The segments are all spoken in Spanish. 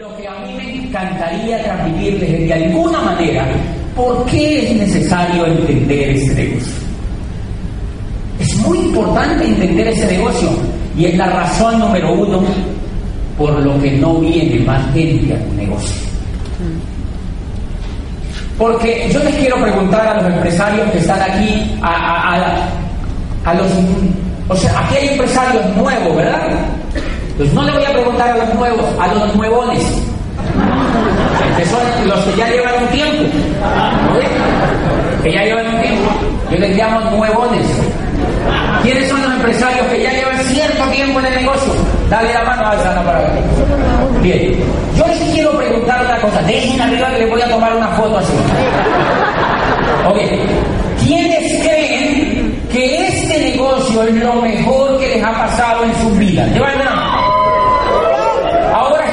Lo que a mí me encantaría transmitirles es de alguna manera por qué es necesario entender este negocio. Es muy importante entender ese negocio y es la razón número uno por lo que no viene más gente a tu negocio. Porque yo les quiero preguntar a los empresarios que están aquí, a, a, a los... O sea, aquí hay empresarios nuevos, ¿verdad? Pues no le voy a preguntar a los nuevos, a los nuevones, que son los que ya llevan un tiempo, que ya llevan un tiempo. Yo les llamo nuevones. ¿Quiénes son los empresarios que ya llevan cierto tiempo en el negocio? Dale la mano a esa para acá. Bien, yo les quiero preguntar una cosa. Dejen arriba que les voy a tomar una foto así. Ok, ¿quiénes creen que este negocio es lo mejor que les ha pasado en su vida? Llevan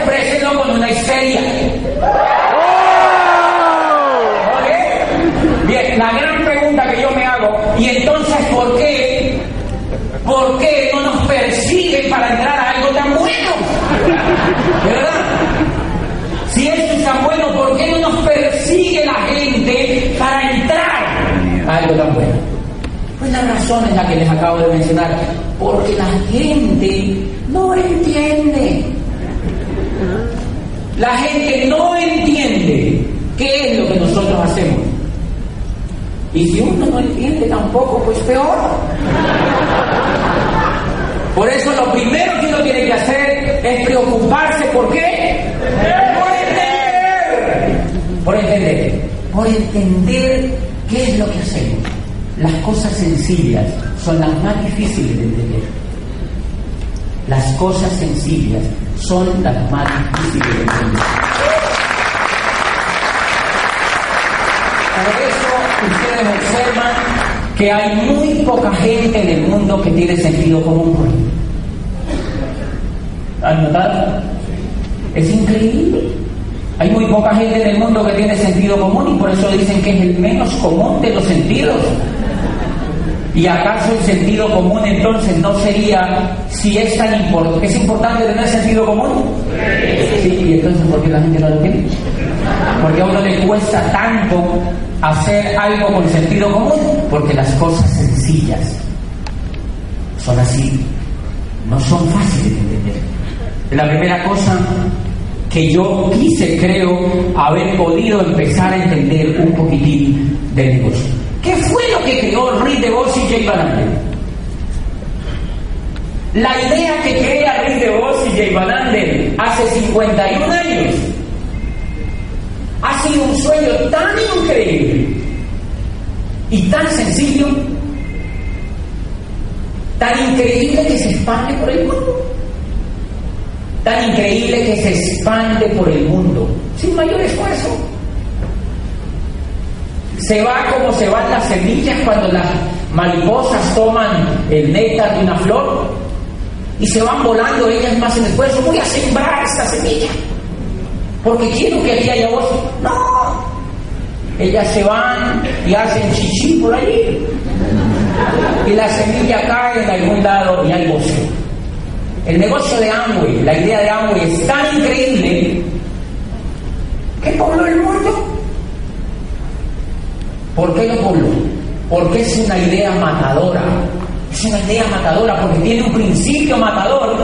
exprésenlo con una histeria. Bien, la gran pregunta que yo me hago, y entonces, ¿por qué? ¿Por qué no nos persiguen para entrar a algo tan bueno? ¿Verdad? Si esto es tan bueno, ¿por qué no nos persigue la gente para entrar a algo tan bueno? Pues la razón es la que les acabo de mencionar, porque la gente no entiende. La gente no entiende qué es lo que nosotros hacemos. Y si uno no entiende tampoco, pues peor. Por eso lo primero que uno tiene que hacer es preocuparse. ¿Por qué? Por entender. Por entender. Por entender qué es lo que hacemos. Las cosas sencillas son las más difíciles de entender. Las cosas sencillas son las más difíciles de entender. Por eso ustedes observan que hay muy poca gente en el mundo que tiene sentido común. ¿Han notado? Es increíble. Hay muy poca gente en el mundo que tiene sentido común y por eso dicen que es el menos común de los sentidos. ¿Y acaso el sentido común entonces no sería si es tan importante? ¿Es importante tener sentido común? Sí, y entonces ¿por qué la gente no lo tiene? Porque a uno le cuesta tanto hacer algo con sentido común, porque las cosas sencillas son así, no son fáciles de entender. La primera cosa que yo quise, creo, haber podido empezar a entender un poquitín del negocio. ¿Qué fue lo que creó Rick DeVos y Jay Van? La idea que crea Rick DeVos y Jay Van hace 51 años ha sido un sueño tan increíble y tan sencillo, tan increíble que se expande por el mundo, tan increíble que se expande por el mundo, sin mayor esfuerzo. Se va como se van las semillas cuando las mariposas toman el néctar de una flor y se van volando ellas más en esfuerzo. Voy a sembrar esta semilla porque quiero que aquí haya voz. No, ellas se van y hacen chichi por allí. Y la semilla cae en algún lado y hay gozo. El negocio de Amway, la idea de Amway es tan increíble que pobló el mundo. ¿Por qué lo pobló? Porque es una idea matadora. Es una idea matadora porque tiene un principio matador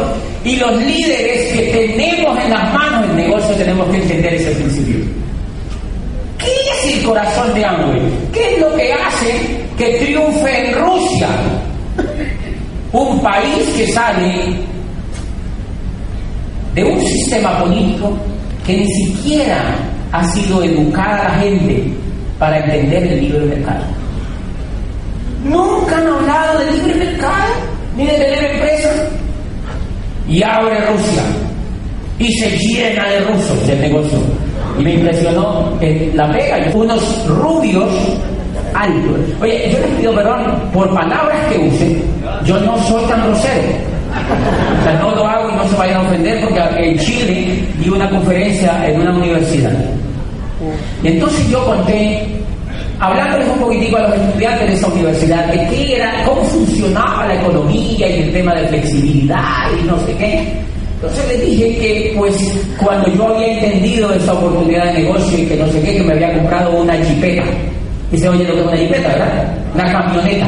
y los líderes que tenemos en las manos el negocio tenemos que entender ese principio. ¿Qué es el corazón de Amway? ¿Qué es lo que hace que triunfe en Rusia? Un país que sale de un sistema político que ni siquiera ha sido educada la gente para entender el libre mercado. Nunca han hablado de libre mercado ni de tener empresas. Y abre Rusia y se llena de rusos el negocio. Y me impresionó que la pega, unos rubios altos. Oye, yo les pido perdón por palabras que use. Yo no soy tan grosero. O sea, no lo hago y no se vayan a ofender porque en Chile di una conferencia en una universidad. Y entonces yo conté, hablándoles un poquitico a los estudiantes de esa universidad, de qué era, cómo funcionaba la economía y el tema de flexibilidad y no sé qué. Entonces les dije que, pues, cuando yo había entendido esa oportunidad de negocio y que no sé qué, que me había comprado una jipeta. Y se oye lo que es una jipeta, ¿verdad? Una camioneta.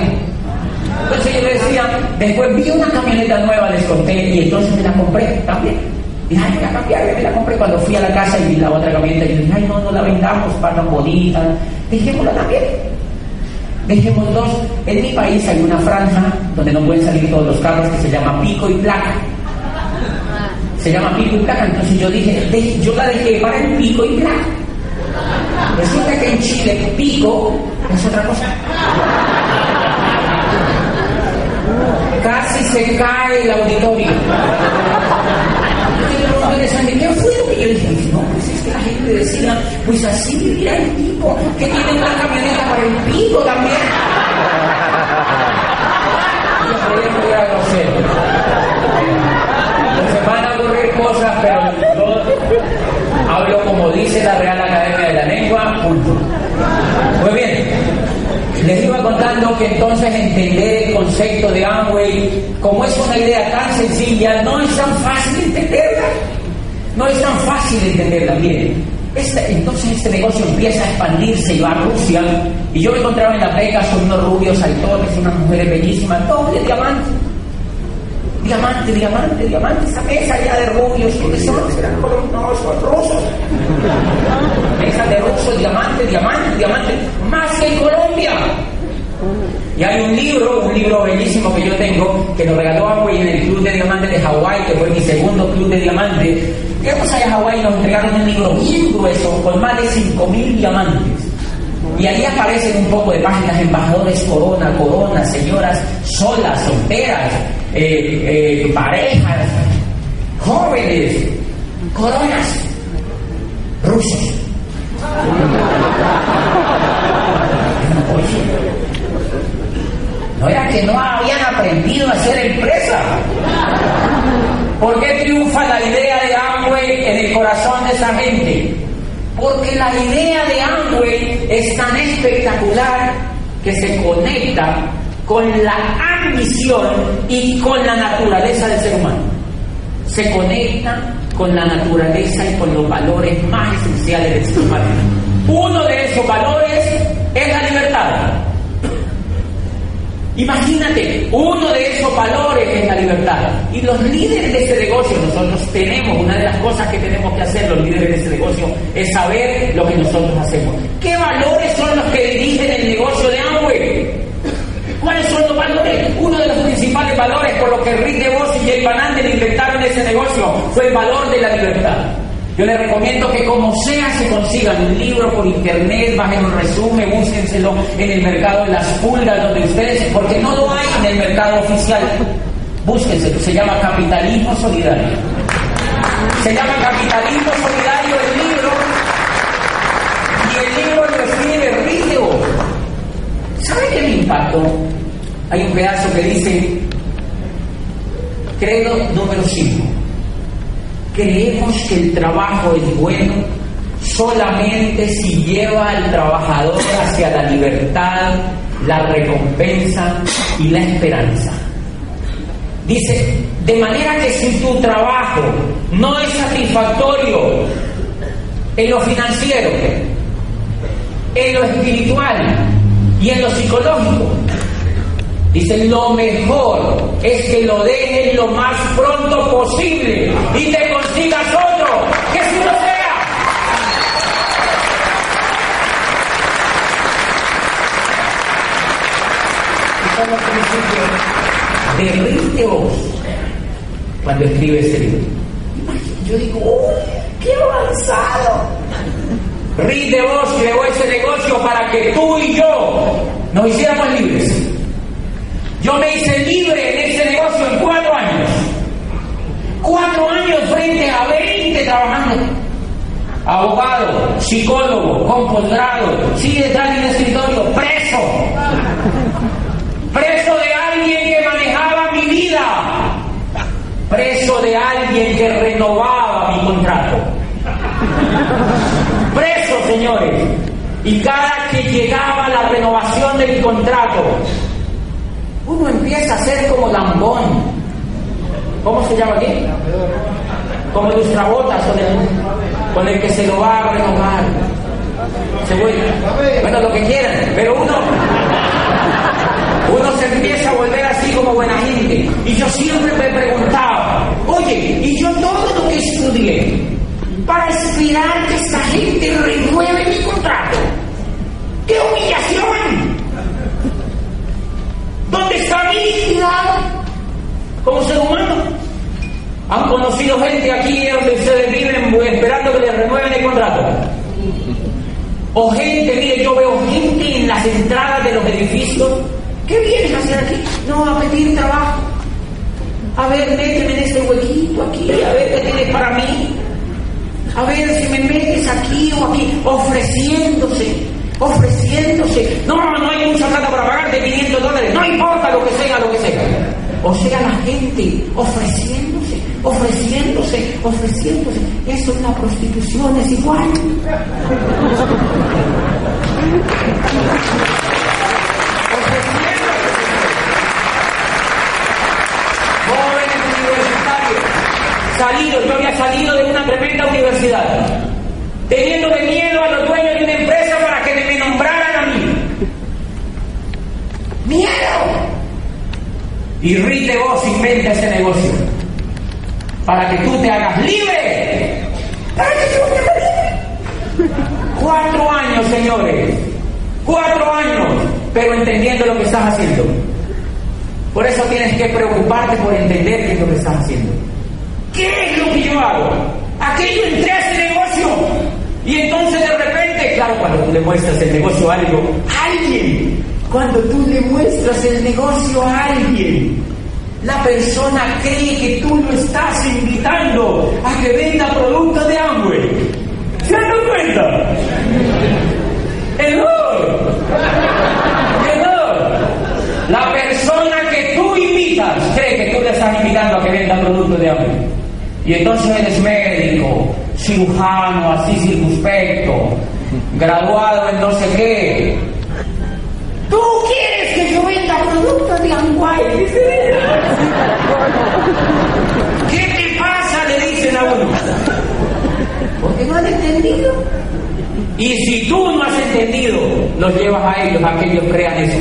Entonces yo le decía, después vi una camioneta nueva, les conté, y entonces me la compré también. Dije, ay, la cambiar, me la compré cuando fui a la casa y vi la otra camioneta. Y dije, ay, no, no la vendamos, para bonita. Dejémosla también. Dejemos dos. En mi país hay una franja donde no pueden salir todos los carros que se llama pico y placa. Se llama pico y placa. Entonces yo dije, yo la dejé para el pico y placa. Resulta que en Chile pico es otra cosa. Casi se cae el auditorio. ¿qué fue lo que yo dije? No, pues es que la gente decía, pues así vivía el tipo, que tiene una camioneta para el pico también. Se van a ocurrir cosas, pero yo hablo como dice la Real Academia de la Lengua, punto. Muy bien. Les iba contando que entonces entender el concepto de Amway, como es una idea tan sencilla, no es tan fácil entenderla. No es tan fácil entenderla, miren. Este, entonces este negocio empieza a expandirse y va a Rusia. Y yo me encontraba en la beca con unos rubios saltones, unas mujeres bellísimas, todos de diamante. Diamante, diamante, diamante, esa mesa ya de rubios, ¿quiénes son? Serán no, son rusos. Mesa de rusos, diamante, diamante, diamante, más que en Y hay un libro, un libro bellísimo que yo tengo, que nos regaló Amway en el Club de Diamantes de Hawái, que fue mi segundo Club de Diamantes. Llegamos allá a Hawái y nos entregaron un libro bien grueso, con más de 5.000 diamantes. Y ahí aparecen un poco de páginas, embajadores, corona, corona, señoras solas, solteras, eh, eh, parejas, jóvenes, coronas, rusos. No era que no habían aprendido a hacer empresa. ¿Por qué triunfa la idea de Amway en el corazón de esa gente? La idea de Amway es tan espectacular que se conecta con la ambición y con la naturaleza del ser humano. Se conecta con la naturaleza y con los valores más esenciales del ser humano. Uno de esos valores es la libertad. Imagínate, uno de esos valores es la libertad. Y los líderes de este negocio, nosotros tenemos, una de las cosas que tenemos que hacer los líderes de este negocio es saber lo que nosotros hacemos. ¿Qué valores son los que dirigen el negocio de Amway? ¿Cuáles son los valores? Uno de los principales valores por los que Rick DeVos y Jay Van inventaron ese negocio fue el valor de la libertad. Yo les recomiendo que como sea se consigan un libro por internet, bajen un resumen, búsquenselo en el mercado de las pulgas donde ustedes, porque no lo hay en el mercado oficial. Búsquenselo, se llama Capitalismo Solidario. Se llama Capitalismo Solidario el libro y el libro lo escribe Río. ¿Sabe qué me impactó? Hay un pedazo que dice, credo número 5 Creemos que el trabajo es bueno solamente si lleva al trabajador hacia la libertad, la recompensa y la esperanza. Dice, de manera que si tu trabajo no es satisfactorio en lo financiero, en lo espiritual y en lo psicológico, Dice, lo mejor es que lo dejes lo más pronto posible y te consigas otro, que si lo sea. Y son los de vos cuando escribe ese libro. Yo digo, ¡uy, qué avanzado! Rick vos creó ese negocio para que tú y yo nos hiciéramos libres. Yo me hice libre en ese negocio en cuatro años. Cuatro años frente a 20 trabajando. Abogado, psicólogo, con sigue detrás de escritorio, preso. Preso de alguien que manejaba mi vida. Preso de alguien que renovaba mi contrato. Preso, señores. Y cada que llegaba la renovación de mi contrato, uno empieza a ser como lambón. ¿Cómo se llama aquí? como tus trabotas con el, con el que se lo va a renovar. Se bueno, lo que quieran, pero uno, uno se empieza a volver así como buena gente. Y yo siempre me preguntaba, oye, y yo todo lo que estudié para esperar que esta gente renueve mi contrato. ¡Qué humillación! ¿Dónde está mi dignidad como ser humano? ¿Han conocido gente aquí donde ustedes viven esperando que les renueven el contrato? O gente, mire, yo veo gente en las entradas de los edificios. ¿Qué vienes a hacer aquí? No, a pedir trabajo. A ver, méteme en este huequito aquí, a ver qué tienes para mí. A ver si me metes aquí o aquí, ofreciéndose, ofreciéndose. No, no hay mucha plata para pagarte 500 dólares, no importa lo que sea, lo que sea. O sea, la gente ofreciéndose, ofreciéndose, ofreciéndose. Eso es la prostitución, es igual. salido, yo había salido de una tremenda universidad, teniéndole miedo a los dueños de una empresa para que me nombraran a mí. ¡Miedo! Y Rite vos inventa ese negocio para que tú te hagas libre. Cuatro años, señores. Cuatro años, pero entendiendo lo que estás haciendo. Por eso tienes que preocuparte por entender qué es lo que estás haciendo. ¿Qué es lo que yo hago? Aquello entré a ese negocio. Y entonces de repente, claro, cuando tú le muestras el negocio a algo, alguien, cuando tú le muestras el negocio a alguien, la persona cree que tú lo estás invitando a que venda productos de Amway. ¿Se dan cuenta? ¡Error! ¡Error! La persona que tú invitas cree que tú le estás invitando a que venda productos de Amway. Y entonces eres médico, cirujano, así circunspecto, graduado en no sé qué. De Anguay? ¿Qué te pasa? Le dicen a uno. Porque no han entendido. Y si tú no has entendido, los llevas a ellos a que ellos crean eso.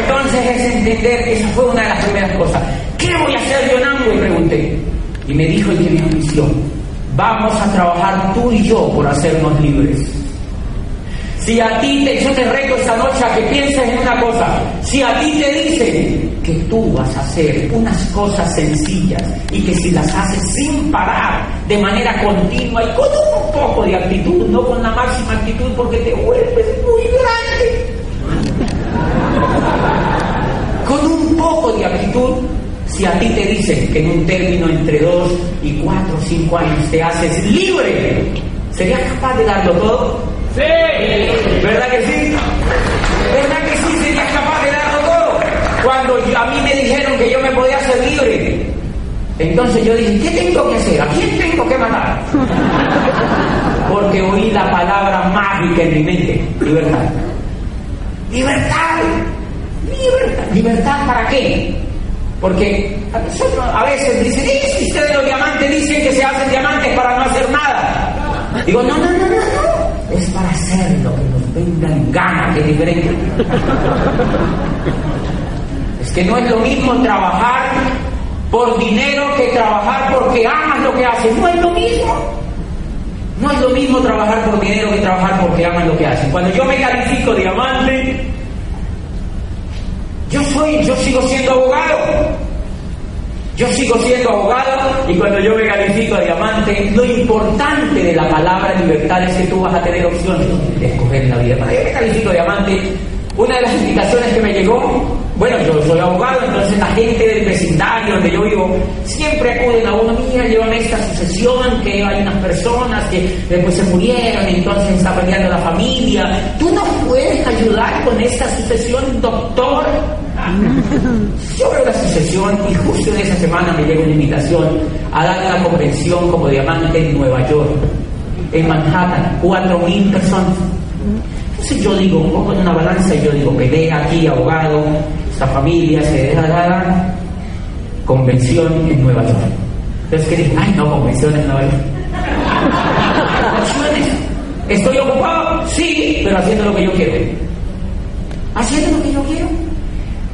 entonces es entender que esa fue una de las primeras cosas. ¿Qué voy a hacer yo en Y pregunté. Y me dijo el que me misión, vamos a trabajar tú y yo por hacernos libres. Si a ti te, yo te reto esta noche a que pienses en una cosa, si a ti te dicen que tú vas a hacer unas cosas sencillas y que si las haces sin parar, de manera continua y con un poco de actitud, no con la máxima actitud porque te vuelves muy grande, con un poco de actitud, si a ti te dicen que en un término entre dos y cuatro o cinco años te haces libre, ¿serías capaz de darlo todo? Sí. ¿Verdad que sí? ¿Verdad que sí serías capaz de darlo todo? Cuando a mí me dijeron que yo me podía hacer libre, entonces yo dije, ¿qué tengo que hacer? ¿A quién tengo que matar? Porque oí la palabra mágica en mi mente, libertad. Libertad. Libertad. ¿Libertad para qué? Porque a nosotros a veces dicen, ¿y ustedes los diamantes dicen que se hacen diamantes para no hacer nada? Digo, no, no, no, no, no. Es para hacer lo que nos venga en gana, que es es que no es lo mismo trabajar por dinero que trabajar porque amas lo que haces. No es lo mismo. No es lo mismo trabajar por dinero que trabajar porque aman lo que hacen. Cuando yo me califico diamante, soy, yo sigo siendo abogado. Yo sigo siendo abogado y cuando yo me califico a diamante, lo importante de la palabra libertad es que tú vas a tener opciones de escoger la vida. Cuando yo me califico a diamante, una de las indicaciones que me llegó bueno, yo soy abogado, entonces la gente del vecindario donde yo vivo siempre acuden a uno, mira, llévame esta sucesión, que hay unas personas que después se murieron, entonces está peleando la familia. ¿Tú no puedes ayudar con esta sucesión, doctor? Veo la sucesión y justo en esa semana me llega una invitación a dar una convención como diamante en Nueva York, en Manhattan, cuatro mil personas. Entonces yo digo, pongo en una balanza y yo digo, pelea aquí, abogado, esta familia se deja dar convención en Nueva York. Entonces, ¿qué dije? Ay, no, convención en Nueva York. ¿Estoy ocupado? Sí, pero haciendo lo que yo quiero. Haciendo lo que yo quiero.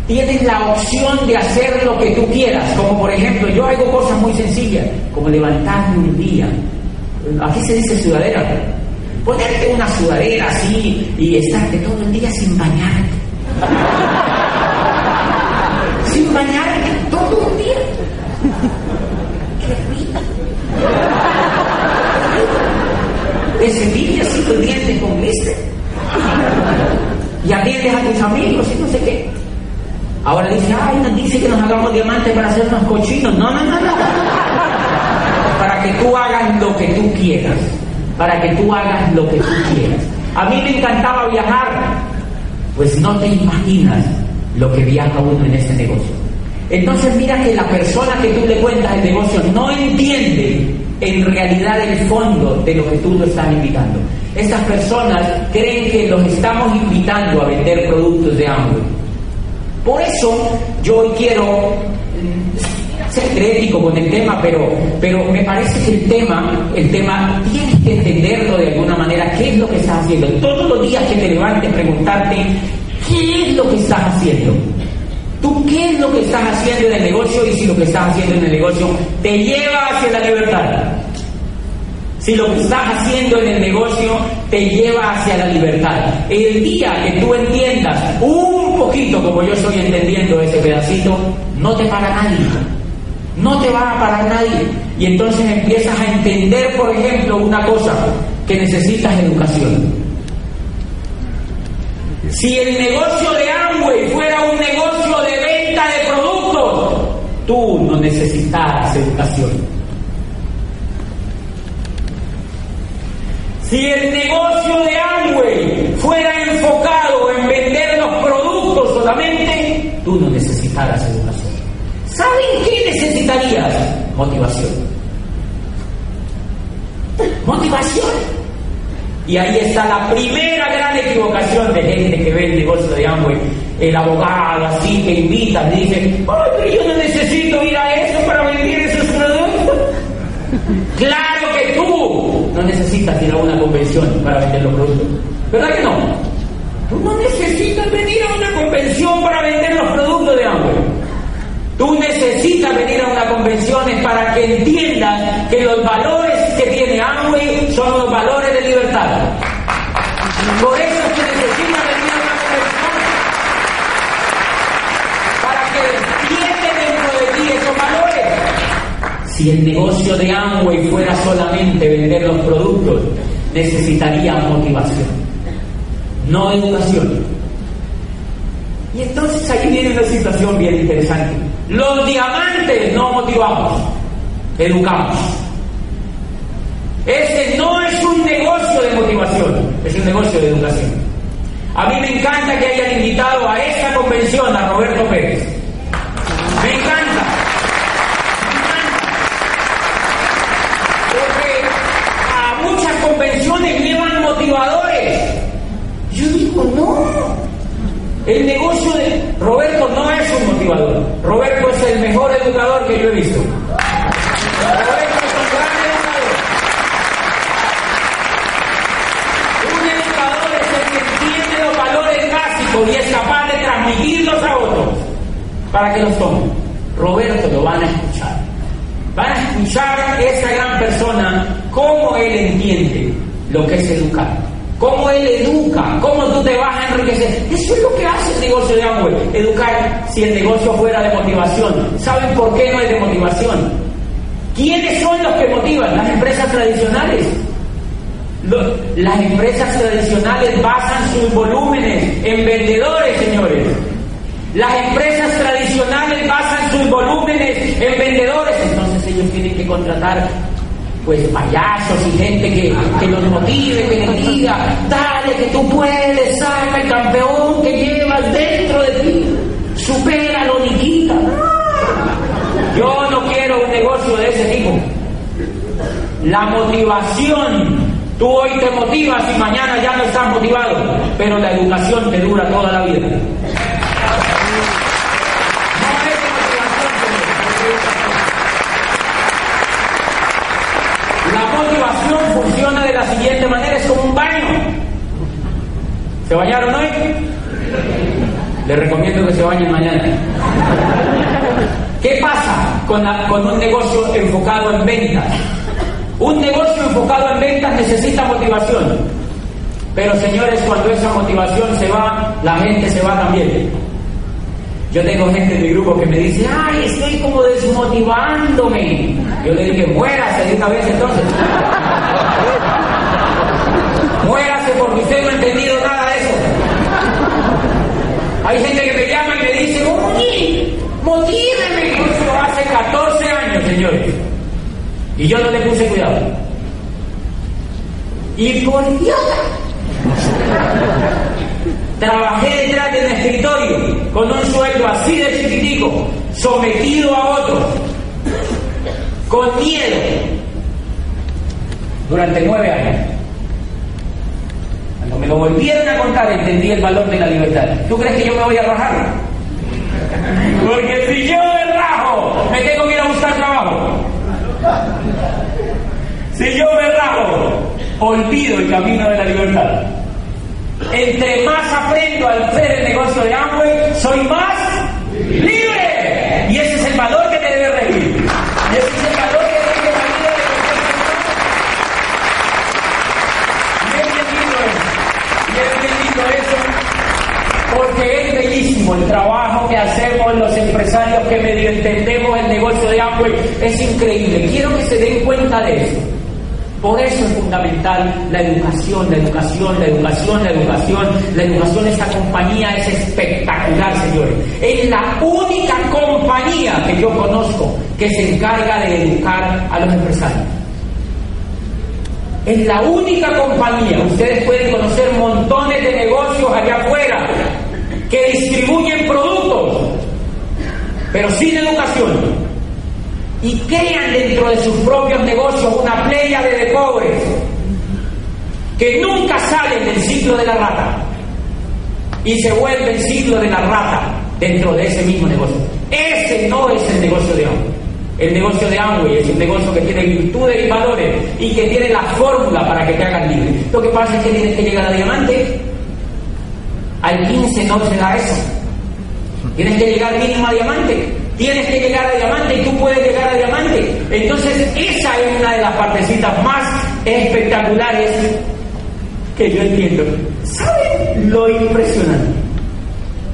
Tienes la opción de hacer lo que tú quieras, como por ejemplo, yo hago cosas muy sencillas, como levantarme un día. Aquí se dice sudadera. Ponerte una sudadera así y estarte todo el día sin bañarte. sin bañarte todo el día. Qué rico. Te cepillas y los dientes con blister. Y atiendes a tus amigos y no sé qué. Ahora dice, ay, nos dice que nos hagamos diamantes para hacernos cochinos. No, no, no, no. Para que tú hagas lo que tú quieras. Para que tú hagas lo que tú quieras. A mí me encantaba viajar. Pues no te imaginas lo que viaja uno en este negocio. Entonces mira que la persona que tú le cuentas el negocio no entiende en realidad el fondo de lo que tú lo estás invitando. Estas personas creen que los estamos invitando a vender productos de hambre por eso yo hoy quiero mm, ser crítico con el tema, pero, pero me parece que el tema, el tema tienes que entenderlo de alguna manera, qué es lo que estás haciendo. Todos los días que te levantes, preguntarte, ¿qué es lo que estás haciendo? ¿Tú qué es lo que estás haciendo en el negocio y si lo que estás haciendo en el negocio te lleva hacia la libertad? Si lo que estás haciendo en el negocio te lleva hacia la libertad. El día que tú entiendas un poquito como yo estoy entendiendo ese pedacito, no te para nadie. No te va a parar nadie. Y entonces empiezas a entender, por ejemplo, una cosa, que necesitas educación. Si el negocio de Amway fuera un negocio de venta de productos, tú no necesitas educación. Si el negocio de Amway fuera enfocado en vender los productos solamente, tú no necesitaras educación. ¿Saben qué necesitarías? Motivación. Motivación. Y ahí está la primera gran equivocación de gente que ve el negocio de Amway. El abogado así que invita, dice, ay, pero yo no necesito ir a eso para vender esos productos. claro necesitas ir a una convención para vender los productos. ¿Verdad que no? Tú no necesitas venir a una convención para vender los productos de hambre. Tú necesitas venir a una convención para que entiendas que los valores que tiene Amway son los valores de libertad. Por eso es que necesitas venir a una convención para que entiendas dentro de ti esos valores. Si el negocio de Amway fuera solamente vender los productos, necesitaría motivación, no educación. Y entonces ahí viene una situación bien interesante. Los diamantes no motivamos, educamos. Ese no es un negocio de motivación, es un negocio de educación. A mí me encanta que hayan invitado a esta convención a Roberto Pérez. Me encanta. convenciones llevan motivadores. No. El negocio de Roberto no es un motivador. Roberto es el mejor educador que yo he visto. Roberto es un gran educador. Un educador es el que entiende los valores básicos y es capaz de transmitirlos a otros para que los tomen. Roberto lo van a escuchar. Van a escuchar a esa gran persona cómo él entiende lo que es educar. Cómo él educa, cómo tú te vas a enriquecer. Eso es lo que hace el negocio de Amway. Educar si el negocio fuera de motivación. ¿Saben por qué no es de motivación? ¿Quiénes son los que motivan? Las empresas tradicionales. las empresas tradicionales basan sus volúmenes en vendedores, señores. Las empresas tradicionales basan sus volúmenes en vendedores, entonces ellos tienen que contratar pues payasos y gente que, que los motive, que les diga, dale que tú puedes, saca el campeón que llevas dentro de ti, supéralo, Nikita. Yo no quiero un negocio de ese tipo. La motivación Tú hoy te motivas y mañana ya no estás motivado, pero la educación te dura toda la vida. La motivación funciona de la siguiente manera, es como un baño. ¿Se bañaron hoy? Les recomiendo que se bañen mañana. ¿Qué pasa con, con un negocio enfocado en ventas? Un negocio enfocado en ventas necesita motivación. Pero señores, cuando esa motivación se va, la gente se va también. Yo tengo gente en mi grupo que me dice, ay, estoy como desmotivándome. Yo le dije, muérase de una vez entonces. Muérase porque usted no ha entendido nada de eso. Hay gente que me llama y me dice, oye, motíveme. Eso hace 14 años, señores. Y yo no le puse cuidado. Y por idiota. Trabajé detrás de un escritorio con un sueldo así de chiquitico, sometido a otros, con miedo, durante nueve años. Cuando me lo volvieron a contar, entendí el valor de la libertad. ¿Tú crees que yo me voy a rajar? Porque si yo me rajo, me tengo que ir a buscar trabajo. Si yo me rajo, olvido el camino de la libertad. Entre más aprendo al hacer el negocio de Amway, soy más libre. Y ese es el valor que te debe regir. Y ese es el valor que debe la vida de Y he entendido eso. Y he entendido eso porque es bellísimo el trabajo que hacemos los empresarios que medio entendemos el negocio de Amway. Es increíble. Quiero que se den cuenta de eso. Por eso es fundamental la educación, la educación, la educación, la educación. La educación, esta compañía es espectacular, señores. Es la única compañía que yo conozco que se encarga de educar a los empresarios. Es la única compañía, ustedes pueden conocer montones de negocios allá afuera que distribuyen productos, pero sin educación y crean dentro de sus propios negocios una playa de pobres que nunca salen del ciclo de la rata y se vuelve el ciclo de la rata dentro de ese mismo negocio. Ese no es el negocio de Amway. El negocio de Amway es un negocio que tiene virtudes y valores y que tiene la fórmula para que te hagan libre. Lo que pasa es que tienes que llegar a diamante. Al 15 no se da eso. Tienes que llegar mínimo a diamante tienes que llegar a diamante y tú puedes llegar a diamante. Entonces, esa es una de las partecitas más espectaculares que yo entiendo. ¿Saben lo impresionante?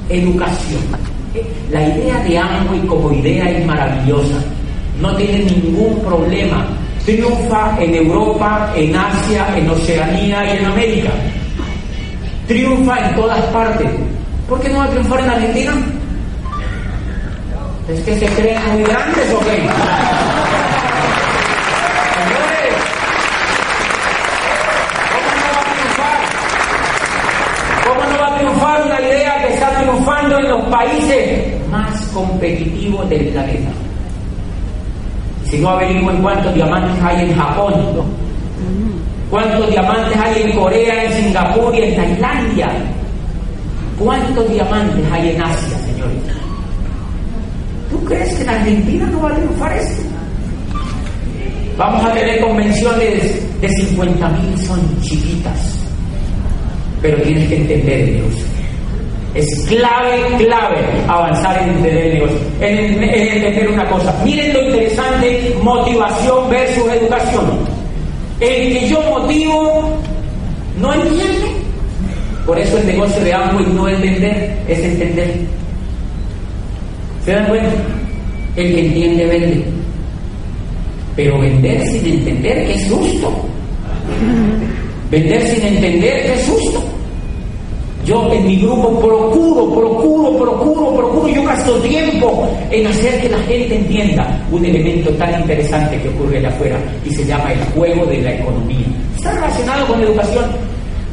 Educación. La idea de Amway como idea es maravillosa. No tiene ningún problema. Triunfa en Europa, en Asia, en Oceanía y en América. Triunfa en todas partes. ¿Por qué no va a triunfar en Argentina? ¿Es que se creen muy grandes o qué? ¿cómo no va a triunfar? ¿Cómo no va a triunfar una idea que está triunfando en los países más competitivos del planeta? Si no averiguo cuántos diamantes hay en Japón, cuántos diamantes hay en Corea, en Singapur y en Tailandia, cuántos diamantes hay en Asia, señores. ¿Tú crees que en Argentina no va a triunfar esto? Vamos a tener convenciones de 50 mil, son chiquitas, pero tienes que entender negocio. Es clave, clave avanzar en entender en, en entender una cosa. Miren lo interesante, motivación versus educación. El que yo motivo no entiende. Por eso el negocio de Amway no es vender, es entender. ¿Se dan cuenta? El que entiende vende. Pero vender sin entender, qué susto. Vender sin entender, qué susto. Yo en mi grupo procuro, procuro, procuro, procuro, yo gasto tiempo en hacer que la gente entienda un elemento tan interesante que ocurre allá afuera y se llama el juego de la economía. Está relacionado con la educación.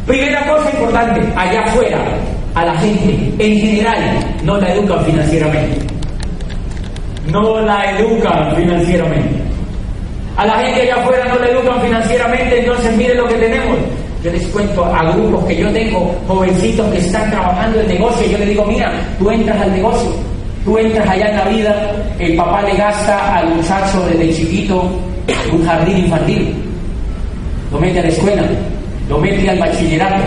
Primera cosa importante, allá afuera, a la gente en general no la educan financieramente no la educan financieramente. A la gente allá afuera no le educan financieramente, entonces miren lo que tenemos. Yo les cuento a grupos que yo tengo, jovencitos que están trabajando en negocio, yo les digo, mira, tú entras al negocio, tú entras allá en la vida, el papá le gasta al muchacho desde chiquito un jardín infantil, lo mete a la escuela, lo mete al bachillerato,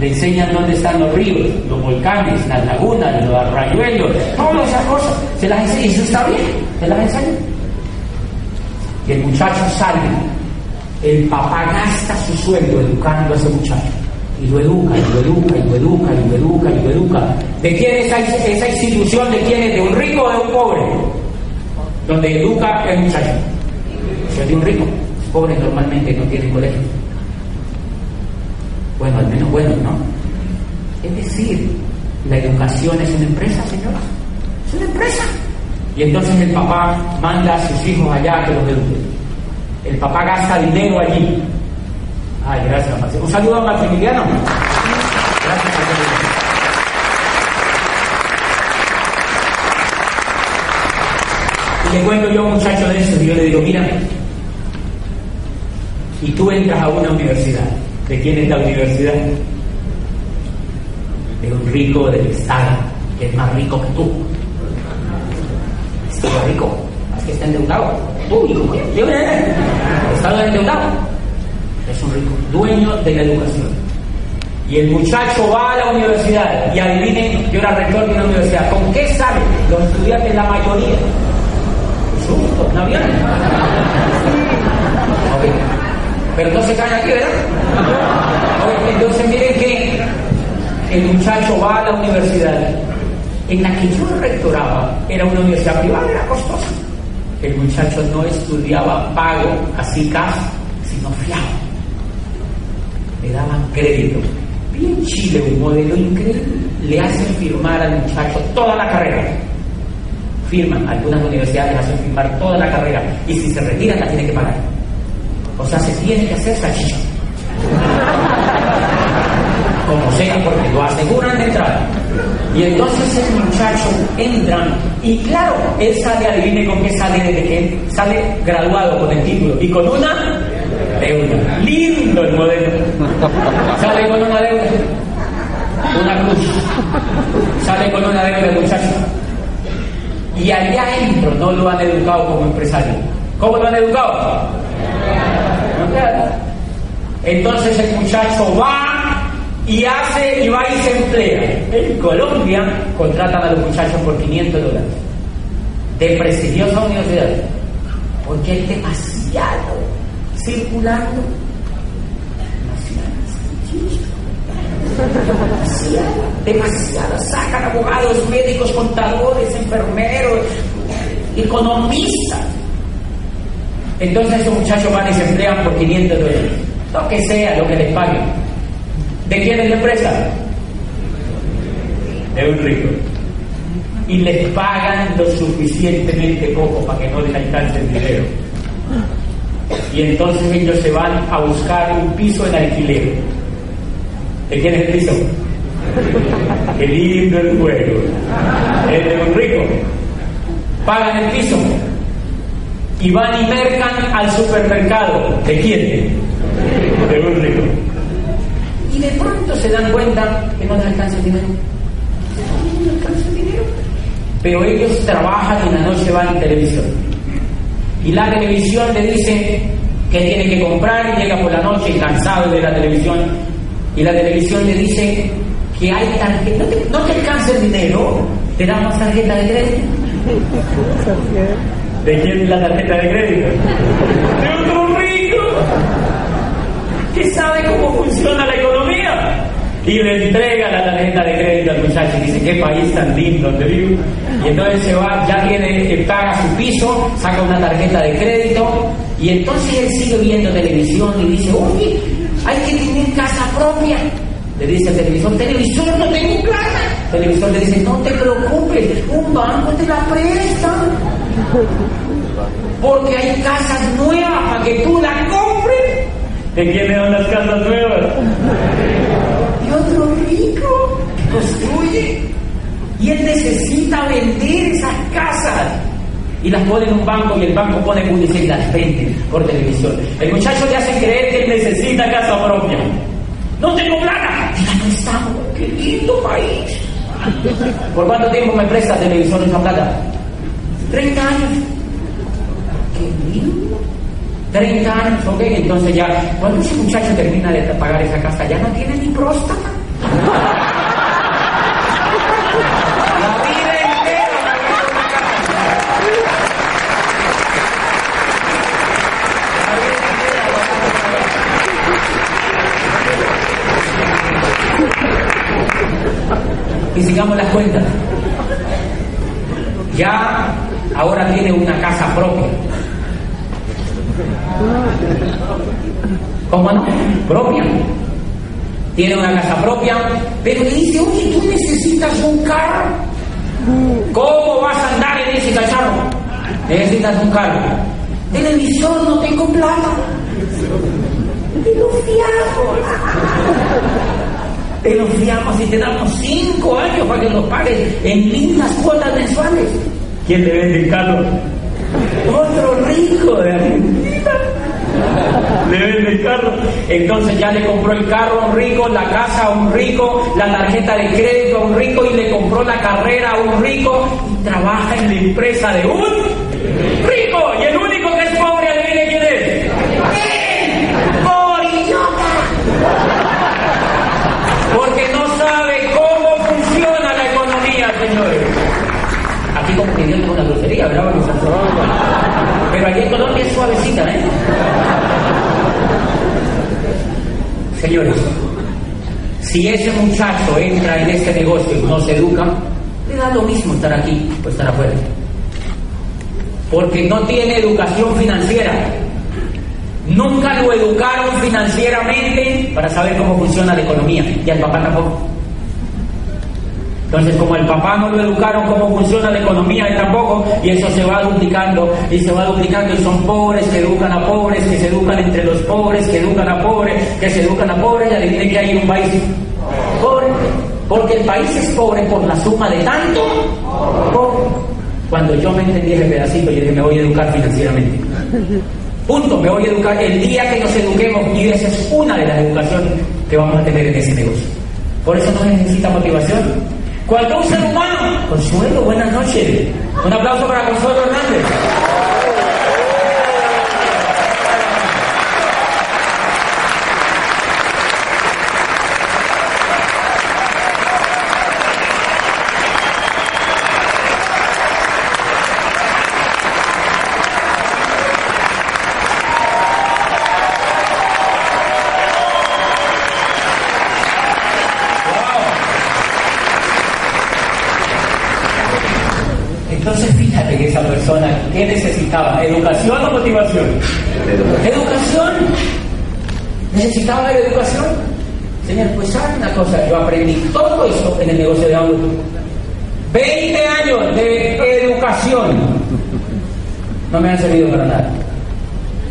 le enseñan dónde están los ríos, los volcanes, las lagunas, los arrayuelos, todas esas cosas, se las enseña, y eso está bien, se las enseña. Y el muchacho sale, el papá gasta su sueldo educando a ese muchacho. Y lo educa, y lo educa, y lo educa, y lo educa, y lo educa. ¿De quién es esa, institución? ¿De quién es? ¿De un rico o de un pobre? Donde educa al muchacho. Si es de un rico, los pobres normalmente no tienen colegio. Bueno, al menos bueno, ¿no? Es decir, la educación es una empresa, señora. Es una empresa. Y entonces el papá manda a sus hijos allá que los eduquen. El papá gasta dinero allí. Ay, gracias, Marcelo. Un saludo a Maximiliano. Gracias, Maximiliano. Y le cuento yo a un muchacho de eso y yo le digo, mira, y tú entras a una universidad. ¿De quién es la universidad? De un rico del Estado, que es más rico que tú. Estado rico, que está endeudado. Tú, hijo mío, yo Estado endeudado. Es un rico, dueño de la educación. Y el muchacho va a la universidad y adivinen, yo era rector de una universidad. ¿Con qué sale? Los estudiantes, la mayoría. Susto, un avión. Okay. Pero no se caen aquí, ¿verdad? Entonces miren que el muchacho va a la universidad. En la que yo rectoraba era una universidad privada, era costosa. El muchacho no estudiaba pago, así casi, sino fiado. Le daban crédito. Bien Chile, un modelo increíble. Le hacen firmar al muchacho toda la carrera. Firman, algunas universidades hacen firmar toda la carrera. Y si se retiran, la tiene que pagar. O sea, se tiene que hacer salchicha. Como sea, porque lo aseguran de entrada. Y entonces el muchacho entra, y claro, él sale, adivine con qué sale desde que sale graduado con el título y con una deuda. Lindo el modelo. Sale con una deuda, una cruz. Sale con una deuda el muchacho. Y allá adentro no lo han educado como empresario. ¿Cómo lo han educado? Entonces el muchacho va y hace y va y se emplea. En Colombia contratan a los muchachos por 500 dólares. De prestigiosa universidad. Porque hay demasiado. Circulando. Demasiado, demasiado, sacan abogados, médicos, contadores, enfermeros, economistas. Entonces esos muchachos van y se emplean por 500 dólares, lo que sea, lo que les paguen. ¿De quién es la empresa? De un rico. Y les pagan lo suficientemente poco para que no les alcance el dinero. Y entonces ellos se van a buscar un piso en alquiler. ¿De quién es el piso? Qué lindo el juego. Es de un rico. Pagan el piso. Y van y mercan al supermercado. ¿De quién? De un rico se dan cuenta que no les alcanza el dinero. No les alcanza el dinero. Pero ellos trabajan y en la noche van en televisión. Y la televisión le dice que tiene que comprar y llega por la noche cansado de la televisión. Y la televisión le dice que hay tarjeta. No te, no te alcanza el dinero, te damos tarjeta de crédito. ¿De quién es la tarjeta de crédito? De otro rico que sabe cómo funciona la economía. Y le entrega la tarjeta de crédito al muchacho y dice, qué país tan lindo donde vivo. Y entonces se va, ya tiene, paga su piso, saca una tarjeta de crédito y entonces él sigue viendo televisión y dice, oye, hay que tener casa propia. Le dice el televisor, televisor, no tengo plata. El televisor le dice, no te preocupes, un banco te la presta. Porque hay casas nuevas para que tú la compres. ¿De quién eran las casas nuevas? Otro rico construye. Y él necesita vender esas casas. y las pone en un banco y el banco pone publicidad y las vende por televisión. El muchacho le hace creer que él necesita casa propia. No tengo plata. no estamos. Qué lindo país. ¿Por cuánto tiempo me presta televisión esa plata? 30 años. Qué lindo. 30 años, ok, entonces ya, cuando ese muchacho termina de pagar esa casa, ya no tiene ni próstata. Y sigamos las cuentas. Ya ahora tiene una casa propia. ¿Cómo no? Propia. Tiene una casa propia, pero le dice, oye, tú necesitas un carro. ¿Cómo vas a andar en ese cacharro? Necesitas un carro. Televisor, no tengo plata. Te lo te lo fiamos y te damos cinco años para que nos pagues en lindas cuotas mensuales. ¿Quién le vende el carro? Otro rico de Argentina. Le vende el carro. Entonces ya le compró el carro a un rico, la casa a un rico, la tarjeta de crédito a un rico y le compró la carrera a un rico y trabaja en la empresa de un rico. Y el único que es pobre, adivine quién es. ¡Él! ¡Por idiota! porque no sabe cómo funciona la economía, señores. Aquí como que Dios una grosería. Pero aquí en Colombia es suavecita, ¿eh? Señores, si ese muchacho entra en este negocio y no se educa, le da lo mismo estar aquí o estar afuera. Porque no tiene educación financiera. Nunca lo educaron financieramente para saber cómo funciona la economía. Y al papá tampoco. Entonces, como el papá no lo educaron cómo funciona la economía, él tampoco, y eso se va duplicando, y se va duplicando, y son pobres que educan a pobres, que se educan entre los pobres, que educan a pobres, que se educan a pobres, y adivinen que hay un país porque el país es pobre por la suma de tanto pobre. Cuando yo me entendí ese pedacito, yo dije, me voy a educar financieramente. Punto, me voy a educar el día que nos eduquemos y esa es una de las educaciones que vamos a tener en ese negocio. Por eso no necesita motivación. Cuando un ser humano, Consuelo, buenas noches. Un aplauso para Consuelo Hernández. ¿Qué necesitaba? ¿Educación o motivación? Educación. ¿Necesitaba educación? Señor, pues sabe una cosa, yo aprendí todo eso en el negocio de auto. 20 años de educación no me han servido para nada.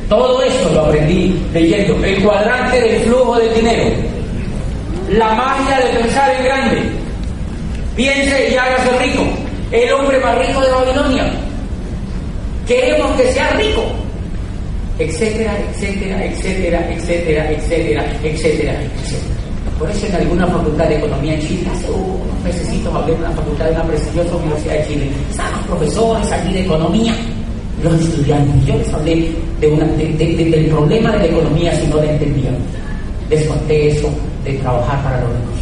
Todo eso lo aprendí leyendo el cuadrante del flujo de dinero, la magia de pensar en grande. Piense y hágase rico. El hombre más rico de Babilonia queremos que sea rico, etcétera, etcétera, etcétera, etcétera, etcétera, etcétera, etcétera. Por eso en alguna facultad de economía en Chile, hace unos meses hablé en una facultad de una prestigiosa universidad de Chile, estaban profesores aquí de economía, los estudiantes. Yo les hablé de una, del problema de la economía si no la entendían. Les conté eso de trabajar para los ricos.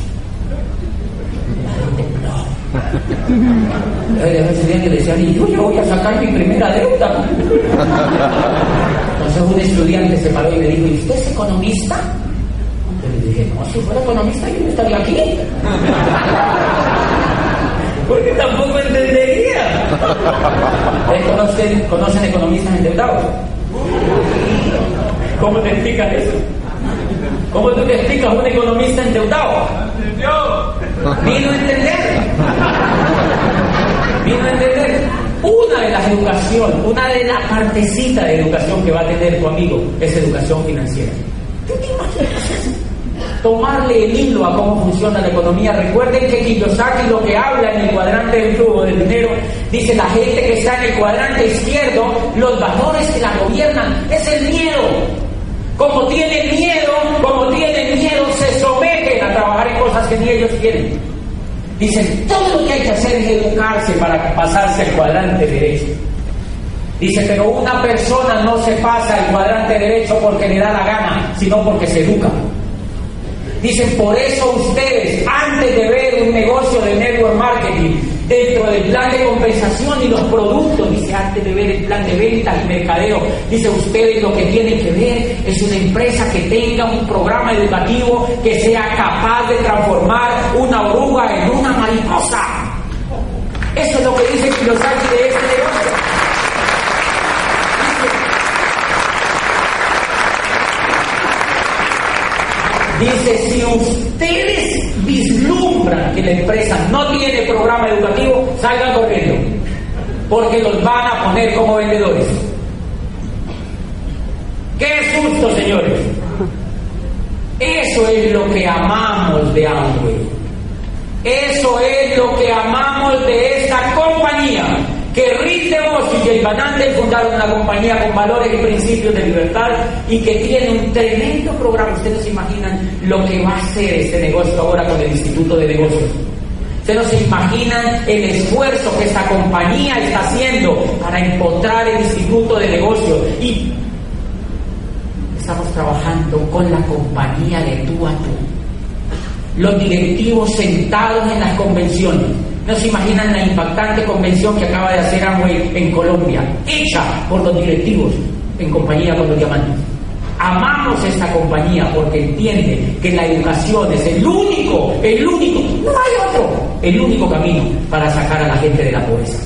Le decían, y yo ya voy a sacar mi primera deuda. Entonces un estudiante se paró y me dijo, ¿y usted es economista? Yo le dije, no, si fuera economista yo no estaría aquí. Porque tampoco entendería. ¿Conocen, ¿Conocen economistas endeudados? ¿Cómo te explicas eso? ¿Cómo tú te explicas un economista endeudado? Vino a entender. Vino a entender. Una de las educación, una de las partecitas de educación que va a tener tu amigo es educación financiera. ¿Tú te imaginas tomarle el hilo a cómo funciona la economía. Recuerden que Kiyosaki lo que habla en el cuadrante del flujo del dinero, dice la gente que está en el cuadrante izquierdo, los valores que la gobiernan es el miedo. Como tienen miedo, como tienen miedo, se someten a trabajar en cosas que ni ellos quieren. Dicen, todo lo que hay que hacer es educarse para pasarse al cuadrante derecho. Dice, pero una persona no se pasa al cuadrante derecho porque le da la gana, sino porque se educa. Dicen, por eso ustedes, antes de ver un negocio de network marketing, dentro del plan de compensación y los productos, dice, antes de ver el plan de ventas y mercadeo, dice, ustedes lo que tienen que ver es una empresa que tenga un programa educativo que sea capaz de transformar una oruga en una. Eso es lo que dice Kiyosaki de este negocio. Dice, si ustedes vislumbran que la empresa no tiene programa educativo, salgan corriendo, porque los van a poner como vendedores. ¡Qué susto, señores! Eso es lo que amamos de Amway. Eso es lo que amamos de esta compañía que DeVos y Van Andel fundaron una compañía con valores y principios de libertad y que tiene un tremendo programa. Ustedes se imaginan lo que va a hacer este negocio ahora con el Instituto de Negocios. Ustedes se imaginan el esfuerzo que esta compañía está haciendo para empotrar el Instituto de Negocios y estamos trabajando con la compañía de tú a tú. Los directivos sentados en las convenciones no se imaginan la impactante convención que acaba de hacer Amway en Colombia, hecha por los directivos en compañía con los diamantes. Amamos esta compañía porque entiende que la educación es el único, el único, no hay otro, el único camino para sacar a la gente de la pobreza.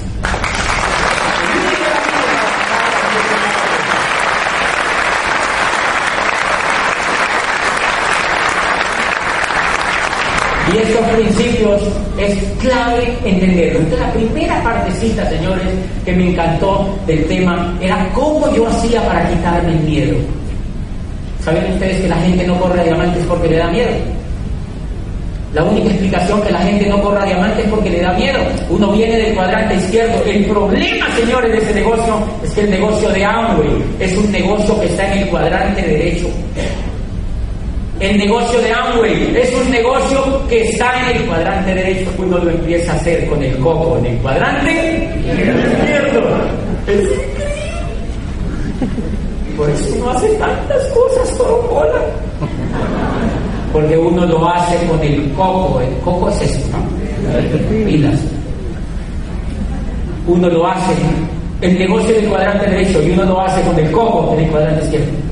Y estos principios es clave entenderlos. Entonces la primera partecita, señores, que me encantó del tema era cómo yo hacía para quitarme el miedo. ¿Saben ustedes que la gente no corre a diamantes porque le da miedo? La única explicación que la gente no corra diamantes es porque le da miedo. Uno viene del cuadrante izquierdo. El problema, señores, de ese negocio es que el negocio de Amway es un negocio que está en el cuadrante derecho. El negocio de Amway es un negocio que está en el cuadrante derecho, uno lo empieza a hacer con el coco en el cuadrante izquierdo. Es Por eso uno hace tantas cosas por bola. Porque uno lo hace con el coco, el coco es esto. Pilas. Uno lo hace, el negocio del cuadrante derecho, y uno lo hace con el coco en el cuadrante izquierdo.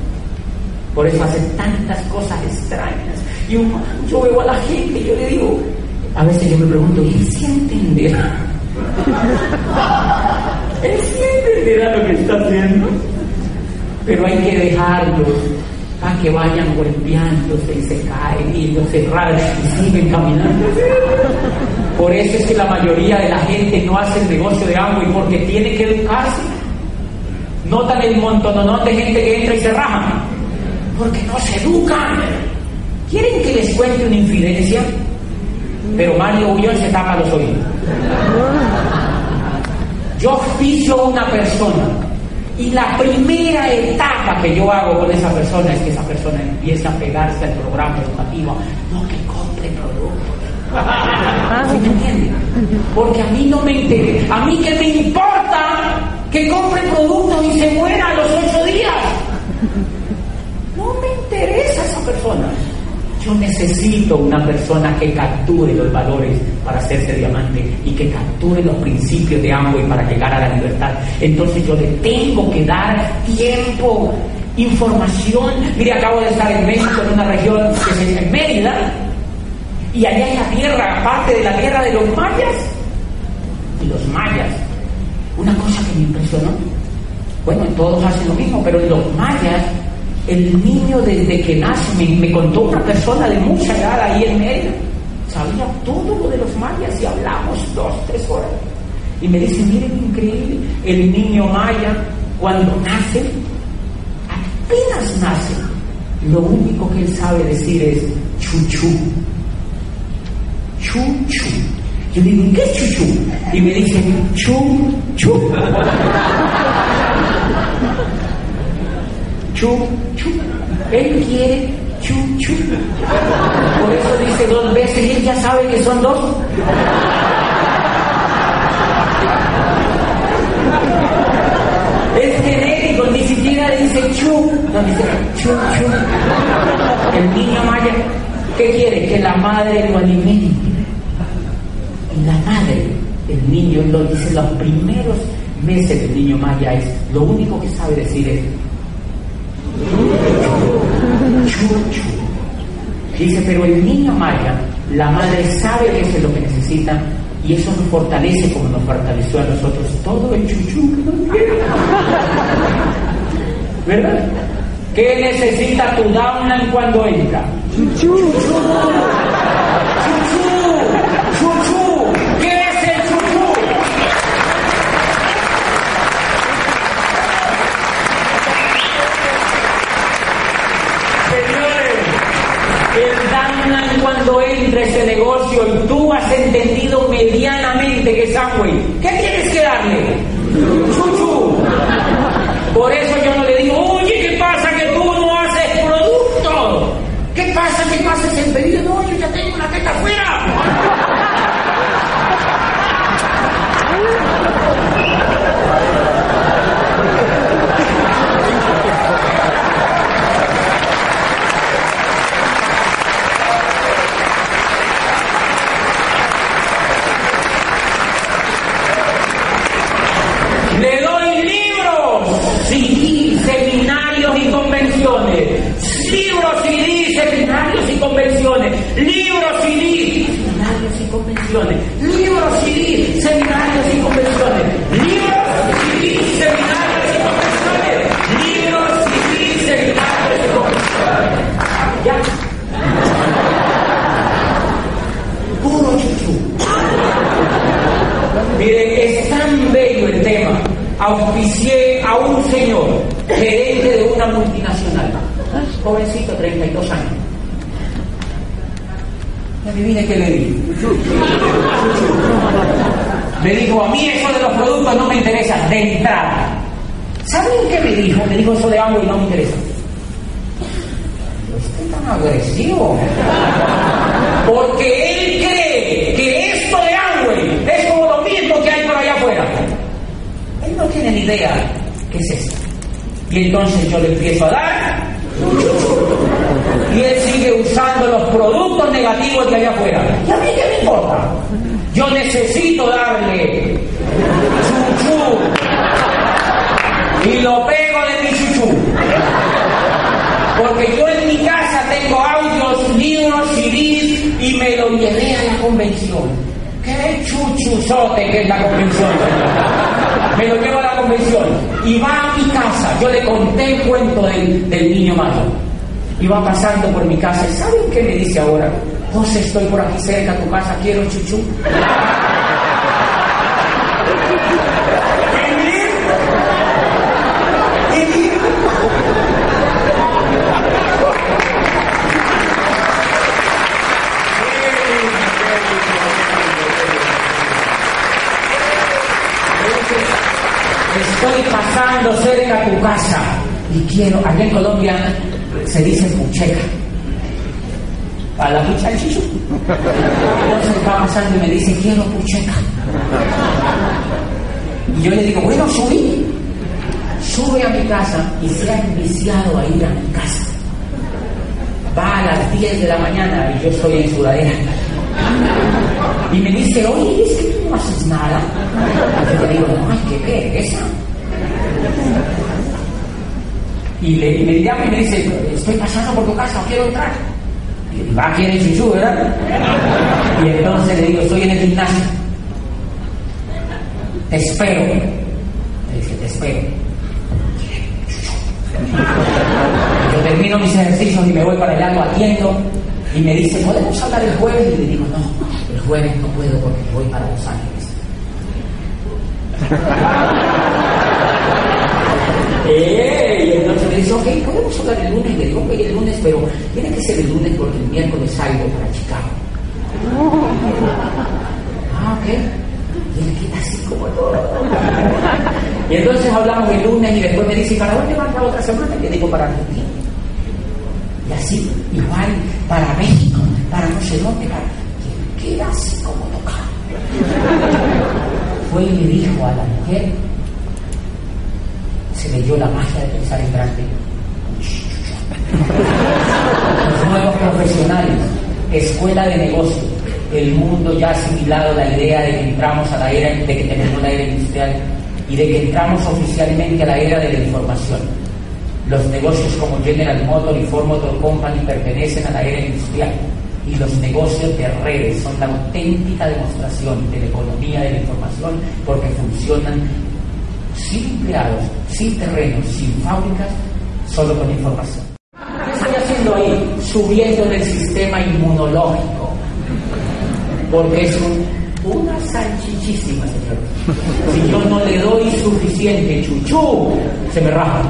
Por eso hacen tantas cosas extrañas. Y yo veo a la gente y yo le digo, a veces yo me pregunto, ¿y si entenderá? ¿Él sí entenderá lo que está haciendo? Pero hay que dejarlos para que vayan golpeándose y se caen y no se y siguen caminando. Por eso es que la mayoría de la gente no hace el negocio de y porque tiene que educarse. Notan el montón de gente que entra y se raja porque no se educan. ¿Quieren que les cuente una infidencia? Pero Mario Ullón se tapa los oídos. Yo oficio a una persona y la primera etapa que yo hago con esa persona es que esa persona empieza a pegarse al programa educativo, no que compre productos. ¿Sí me entiende? Porque a mí no me interesa, a mí que me importa que compre productos y se muera a los ocho días interesa esa persona. Yo necesito una persona que capture los valores para hacerse diamante y que capture los principios de y para llegar a la libertad. Entonces yo le tengo que dar tiempo, información. Mire, acabo de estar en México, en una región que se llama Mérida, y allá hay la tierra, parte de la tierra de los mayas. Y los mayas, una cosa que me impresionó. Bueno, todos hacen lo mismo, pero los mayas el niño desde que nace, me, contó una persona de mucha edad ahí en medio, sabía todo lo de los mayas y hablamos dos, tres horas. Y me dice, miren, increíble, el niño maya cuando nace, apenas nace, lo único que él sabe decir es chuchu. Chuchu. Yo digo, ¿qué es chuchu? Y me dice, chu, chu. Chu, chu. Él quiere chu, chu. Por eso dice dos veces y él ya sabe que son dos. Es genético, ni siquiera dice chu, no dice chu, chu. El niño maya, ¿qué quiere? Que la madre lo alimente. Y la madre, el niño lo dice los primeros meses del niño maya es, lo único que sabe decir es chu, chu. Dice, pero el niño maya, la madre sabe que eso es lo que necesita y eso nos fortalece como nos fortaleció a nosotros todo el viene. ¿Verdad? ¿Qué necesita tu downline cuando entra? Chuchú. Chuchú. Chuchú. ¿Qué es el chuchú? Señores, el downline cuando entra ese negocio y tú has entendido medianamente que es Amway, ¿qué tienes que darle? Chuchu. Por eso yo no le digo, oye, ¿qué pasa que tú no haces producto? ¿Qué pasa que no haces el pedido? No, yo ya tengo una teta afuera. Le doy libros, CD, seminarios y convenciones. Libros, CD, y convenciones. Libros, CD, seminarios y convenciones. Libros, CD, seminarios y convenciones. Libros, CD, seminarios y convenciones. Libros, CD, seminarios y convenciones. Ya. Puro chuchu. Miren, es tan bello el tema. Auspicié a un señor, gerente de una multinacional, jovencito, 32 años. Adivine qué le di. Me dijo, a mí eso de los productos no me interesa, de entrada. ¿Saben qué me dijo? Me dijo eso de agua y no me interesa. No estoy tan agresivo. Porque él cree que esto de Amway es como lo mismo que hay por allá afuera. Él no tiene ni idea qué es esto. Y entonces yo le empiezo a dar. Y él sigue usando los productos negativos de allá afuera. ¿Y a mí qué me importa? Yo necesito darle chuchú. Y lo pego de mi chuchú. Porque yo en mi casa tengo audios, libros, CDs y me lo llevé a la convención. ¿Qué chuchuzote que es la convención? Me lo llevo a la convención y va a mi casa. Yo le conté el cuento del, del niño mayor. Va pasando por mi casa. ¿Y saben qué me dice ahora? José, estoy por aquí cerca a tu casa, quiero un chuchú. Estoy pasando cerca a tu casa y quiero, allá en Colombia se dice pucheca. A la pucha del chichu. Entonces va pasando y me dice, quiero pucheca. Y yo le digo, bueno, subí. Sube a mi casa y se ha enviciado a ir a mi casa. Va a las 10 de la mañana y yo estoy en sudadera. Y me dice, oye, es que tú no haces nada. Y yo le digo, que ver, esa. Y, le, y me llama y me dice, estoy pasando por tu casa, quiero entrar. Y va, quiere chuchu, ¿verdad? Y entonces le digo, estoy en el gimnasio. Te espero. Le dice, te espero. Yo termino mis ejercicios y me voy para el lago atiendo y me dice, ¿podemos hablar el jueves? Y le digo, no, el jueves no puedo porque voy para Los Ángeles. ¡Eh! Y entonces le dice, ok, podemos hablar el lunes. Le digo, ok, el lunes, pero tiene que ser el lunes porque el miércoles salgo para Chicago. ah, ok. Y él queda así como todo. y entonces hablamos el lunes y después me dice, ¿para dónde van la otra semana? Y le digo, para Argentina. Y así, igual, para México, para no sé dónde, para... Y queda así como tocado. Fue y le dijo a la mujer, se le dio la magia de pensar en grande. Los nuevos profesionales, escuela de negocio, el mundo ya ha asimilado la idea de que entramos a la era, de que tenemos la era industrial y de que entramos oficialmente a la era de la información. Los negocios como General Motors y Ford Motor Company pertenecen a la era industrial y los negocios de redes son la auténtica demostración de la economía de la información porque funcionan sin empleados, sin terrenos, sin fábricas, solo con información. ¿Qué estoy haciendo ahí? Subiendo en el sistema inmunológico. Porque es una salchichísima, señor. Si yo no le doy suficiente chuchú, se me raja.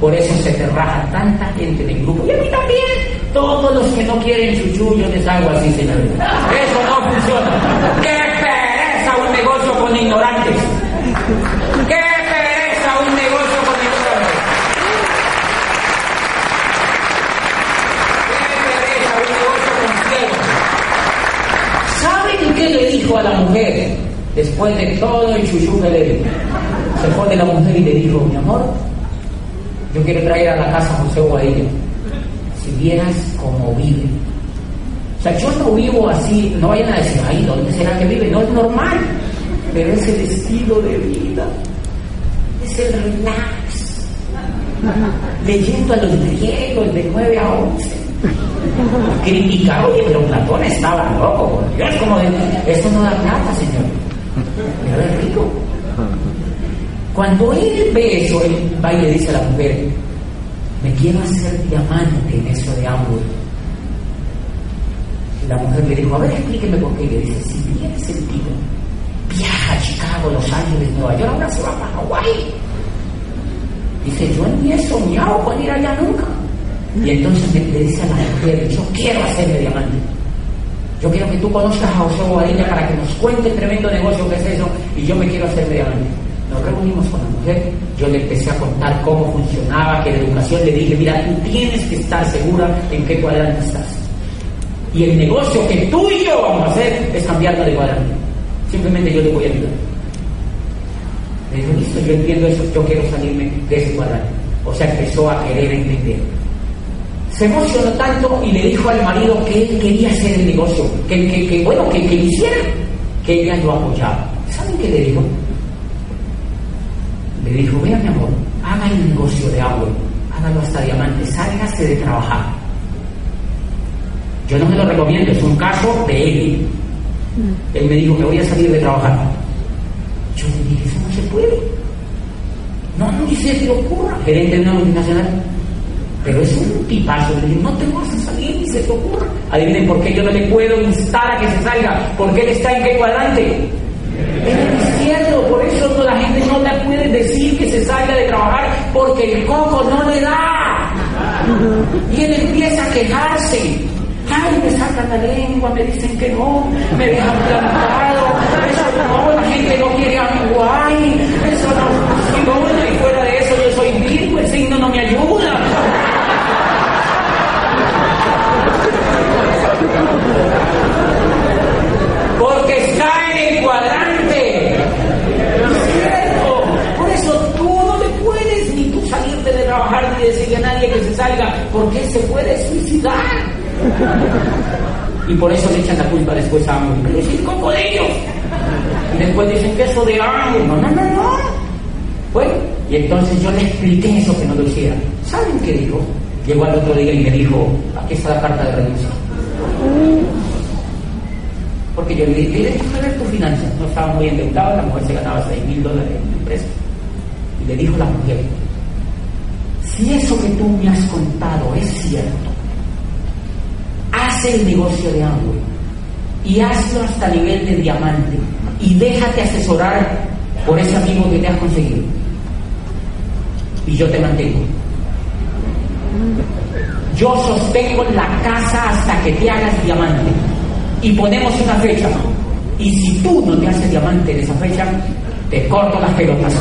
Por eso se te raja tanta gente del grupo. Y a mí también. Todos los que no quieren chuchú, yo les hago así, señor. Eso no funciona. ¡Qué pereza un negocio con ignorantes! ¡Qué pereza un negocio con ignorantes! ¡Qué pereza un negocio con ciegos! ¿Saben qué le dijo a la mujer después de todo el chuchú que le dio? Se fue de la mujer y le dijo, mi amor, yo quiero traer a la casa a José Guadillo. Si vieras cómo vive. O sea, yo no vivo así, no vayan a decir, ay, ¿dónde será que vive? No es normal, pero es el estilo de vida, es el relax. Leyendo a los griegos de 9 a 11. Critica, oye, pero Platón estaba loco, por Dios, como de, esto no da plata, señor, pero es rico. Cuando él ve eso, él va y le dice a la mujer, me quiero hacer diamante en eso de Amway. La mujer le dijo, a ver, explíqueme por qué. Y le dice, si bien ese tipo viaja a Chicago, Los Ángeles, Nueva York, ahora se va para Hawái. Dice, yo ni he soñado con ir allá nunca. Y entonces le, le dice a la mujer, yo quiero hacerme diamante. Yo quiero que tú conozcas a José Bobadilla para que nos cuente el tremendo negocio que es eso y yo me quiero hacerme diamante. Nos reunimos con la mujer, yo le empecé a contar cómo funcionaba, que la educación le dije, mira, tú tienes que estar segura en qué cuadrante estás. Y el negocio que tú y yo vamos a hacer es cambiarlo de cuadrante. Simplemente yo le voy a ayudar. Le dijo, listo, yo entiendo eso, yo quiero salirme de ese cuadrante. O sea, empezó a querer entender. Se emocionó tanto y le dijo al marido que él quería hacer el negocio, que, que, que bueno, que, que lo hiciera, que ella lo apoyaba. ¿Saben qué le dijo? Le dijo, vea mi amor, haga el negocio de agua, hágalo hasta diamante, sálgase de trabajar. Yo no me lo recomiendo, es un caso de él. Él me dijo que voy a salir de trabajar. Yo le dije, eso no se puede. No, no, ni se te ocurra. Gerente de una multinacional. Pero es un tipazo. Le dije, no te vas a salir ni se te ocurra. Adivinen por qué yo no le puedo instar a que se salga. Porque él está en qué cuadrante. En el izquierdo. Por eso la gente no le puede decir que se salga de trabajar. Porque el coco no le da. Y él empieza a quejarse. Ay, me sacan la lengua, me dicen que no, me dejan plantado, eso no, la gente no quiere a mi guay, eso no funciona, y fuera de eso yo soy Virgo, el signo no me ayuda. Porque está en el cuadrante. Por eso tú no te puedes ni tú salirte de trabajar ni decirle a nadie que se salga, porque se puede suicidar. Y por eso le echan la culpa después a. Pero es de ellos. Y después dicen que eso de Amo. No, no, no, no. Bueno, y entonces yo le expliqué eso que no lo hiciera. ¿Saben qué dijo? Llegó al otro día y me dijo, aquí está la carta de renuncia. Porque yo le dije, déjame ver tu finanzas. No estaba muy endeudado, la mujer se ganaba 6 mil dólares en la empresa. Y le dijo la mujer, si eso que tú me has contado es cierto, haz el negocio de agua y hazlo hasta nivel de diamante y déjate asesorar por ese amigo que te has conseguido. y yo te mantengo. Yo sostengo la casa hasta que te hagas diamante. Y ponemos una fecha. Y si tú no te haces diamante en esa fecha, te corto las pelotas.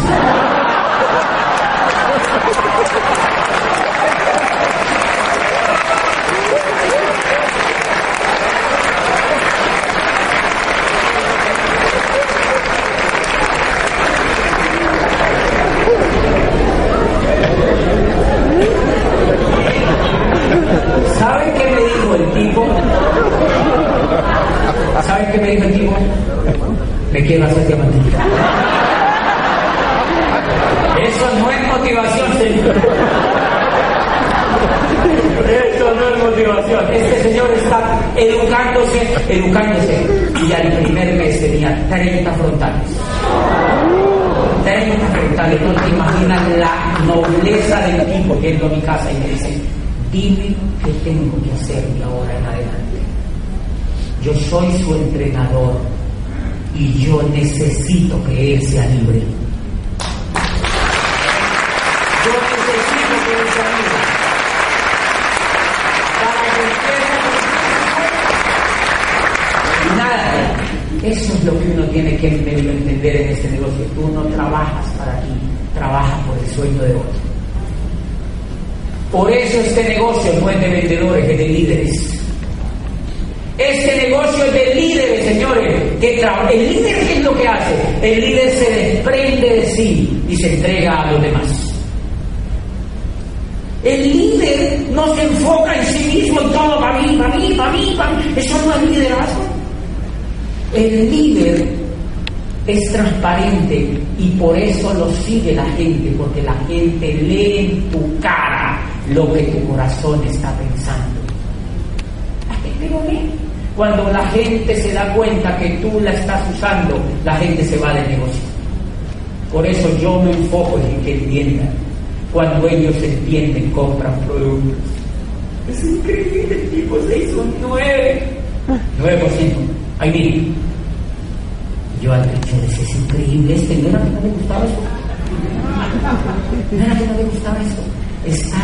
¿Saben qué me dijo el tipo? ¿Saben qué me dijo el tipo? Me quiero hacer diamante. Eso no es motivación, señor. Eso no es motivación. Este señor está educándose, educándose. Y al primer mes tenía 30 frontales. 30 frontales. No te imaginas la nobleza del tipo yendo a mi casa y me dice, dime qué tengo que hacer de ahora en adelante. Yo soy su entrenador y yo necesito que él sea libre. Yo necesito que él sea libre. Para que usted Nada. Eso es lo que uno tiene que entender en este negocio. Tú no trabajas para ti, trabajas por el sueño de otro. Por eso este negocio no es de vendedores, es de líderes. Este negocio es de líderes, señores. El líder, ¿qué es lo que hace? El líder se desprende de sí y se entrega a los demás. El líder no se enfoca en sí mismo en todo, para mí, para mí, para mí, para mí. Eso no es liderazgo. El líder es transparente y por eso lo sigue la gente, porque la gente lee en tu cara lo que tu corazón está pensando. La gente lo lee. Cuando la gente se da cuenta que tú la estás usando, la gente se va del negocio. Por eso yo me enfoco en que entiendan. Cuando ellos entienden, compran productos. Es increíble, el tipo se hizo un 9. 9%. Ahí miren. Yo al es increíble este, ¿no era que no le gustaba eso? ¿No era que no le gustaba eso? Está,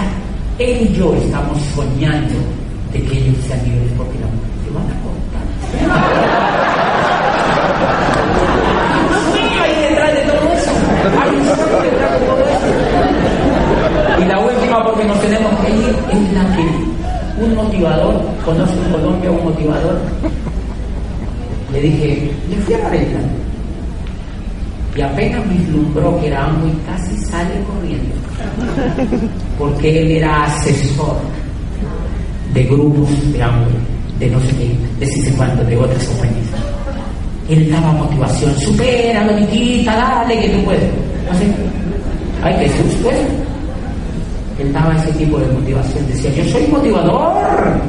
él y yo estamos soñando de que ellos sean libres porque la mujer sueño ahí detrás de todo eso. Hay un detrás de todo eso. Y la última, porque nos tenemos que ir, es la que un motivador, conoce en Colombia un motivador, le dije, le fui a el plan. Y apenas vislumbró que era amo casi sale corriendo. Porque él era asesor de grupos de hambre, de no sé qué, de si sé cuánto, de otras compañías. Él daba motivación, supera, niquita, dale que tú puedes. Así, ay, que susto eso. Él daba ese tipo de motivación, decía, yo soy motivador.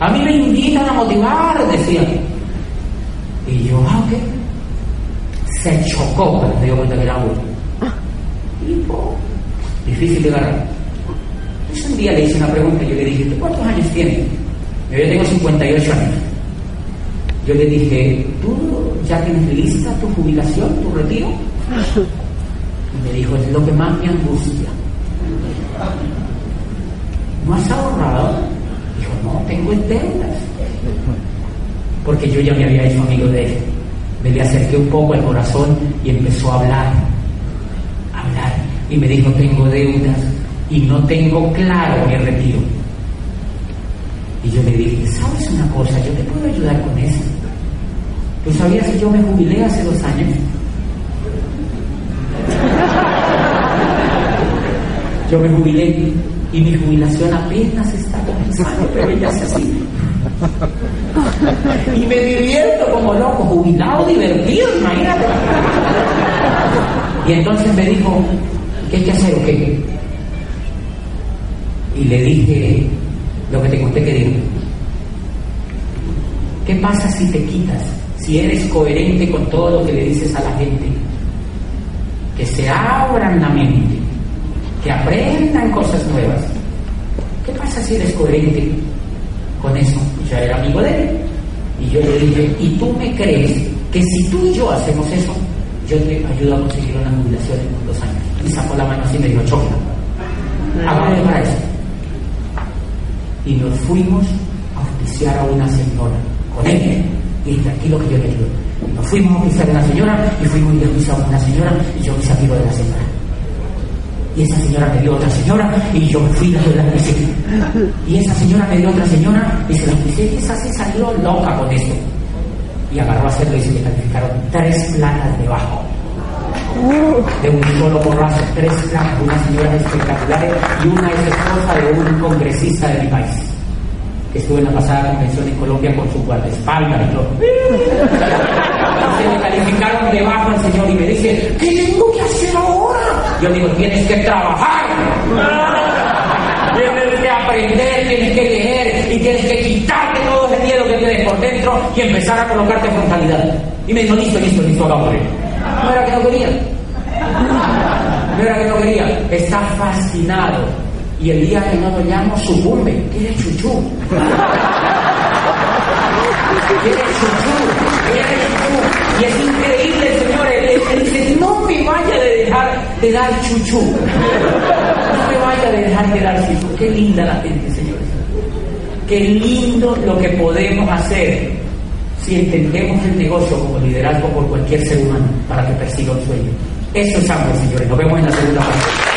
A mí me invitan a motivar, decía. Y yo, ah, ok. Se chocó cuando me dio cuenta que era uno. Difícil de agarrar. Entonces un día le hice una pregunta yo le dije, ¿tú cuántos años tienes? Yo tengo 58 años. Yo le dije, ¿tú ya tienes lista tu jubilación, tu retiro? Y me dijo, es lo que más me angustia. ¿No has ahorrado? Dijo, no, tengo deudas porque yo ya me había hecho amigo de él. Me le acerqué un poco al corazón y empezó a hablar, a hablar. Y me dijo, tengo deudas y no tengo claro mi retiro. Y yo le dije, ¿sabes una cosa? Yo te puedo ayudar con eso. ¿Tú sabías que yo me jubilé hace dos años? Yo me jubilé y mi jubilación apenas está comenzando, pero ya se así. Y me divierto como loco, jubilado, divertido, imagínate. Y entonces me dijo, ¿qué hay que hacer o qué? Y le dije lo que te conté que digo. ¿Qué pasa si te quitas? Si eres coherente con todo lo que le dices a la gente. Que se abran la mente, que aprendan cosas nuevas. ¿Qué pasa si eres coherente con eso? Ya era amigo de él. Y yo le dije, ¿y tú me crees que si tú y yo hacemos eso, yo te ayudo a conseguir una jubilación en dos años? Y sacó la mano así y me dijo, choca. Para eso. Y nos fuimos a auspiciar a una señora con él. Y tranquilo que yo le digo. Nos fuimos a auspiciar a una señora y fuimos y auspiciamos a una señora y yo me hice de la señora. Y esa señora me dio otra señora y yo me fui a la auspicié. Y esa señora me dio otra señora y se la auspicié y esa se salió loca con esto. Y agarró a hacerlo y se le calificaron tres planas debajo de un solo porrazo, tres placas, unas señoras espectaculares y una es esposa de un congresista de mi país, que estuvo en la pasada convención en Colombia con su guardaespaldas y todo. Se me calificaron debajo al señor y me dice, ¿qué tengo que hacer ahora? Yo digo, tienes que trabajar. Tienes que aprender, tienes que leer y tienes que quitarte todo ese miedo que tienes por dentro y empezar a colocarte frontalidad. Y me dijo, listo, listo, listo, hagámoslo. No era que no quería. No era que no quería. Está fascinado. Y el día que no lo llamo, sucumbe. Quiere chuchú. Quiere chuchú. Quiere chuchú. Y es increíble, señores. Él dice, no me vaya a dejar de dar chuchú. No me vaya a dejar de dar chuchú. Qué linda la gente, señores. Qué lindo lo que podemos hacer si entendemos el negocio como liderazgo por cualquier ser humano para que persiga un sueño. Eso es ambos, señores. Nos vemos en la segunda parte.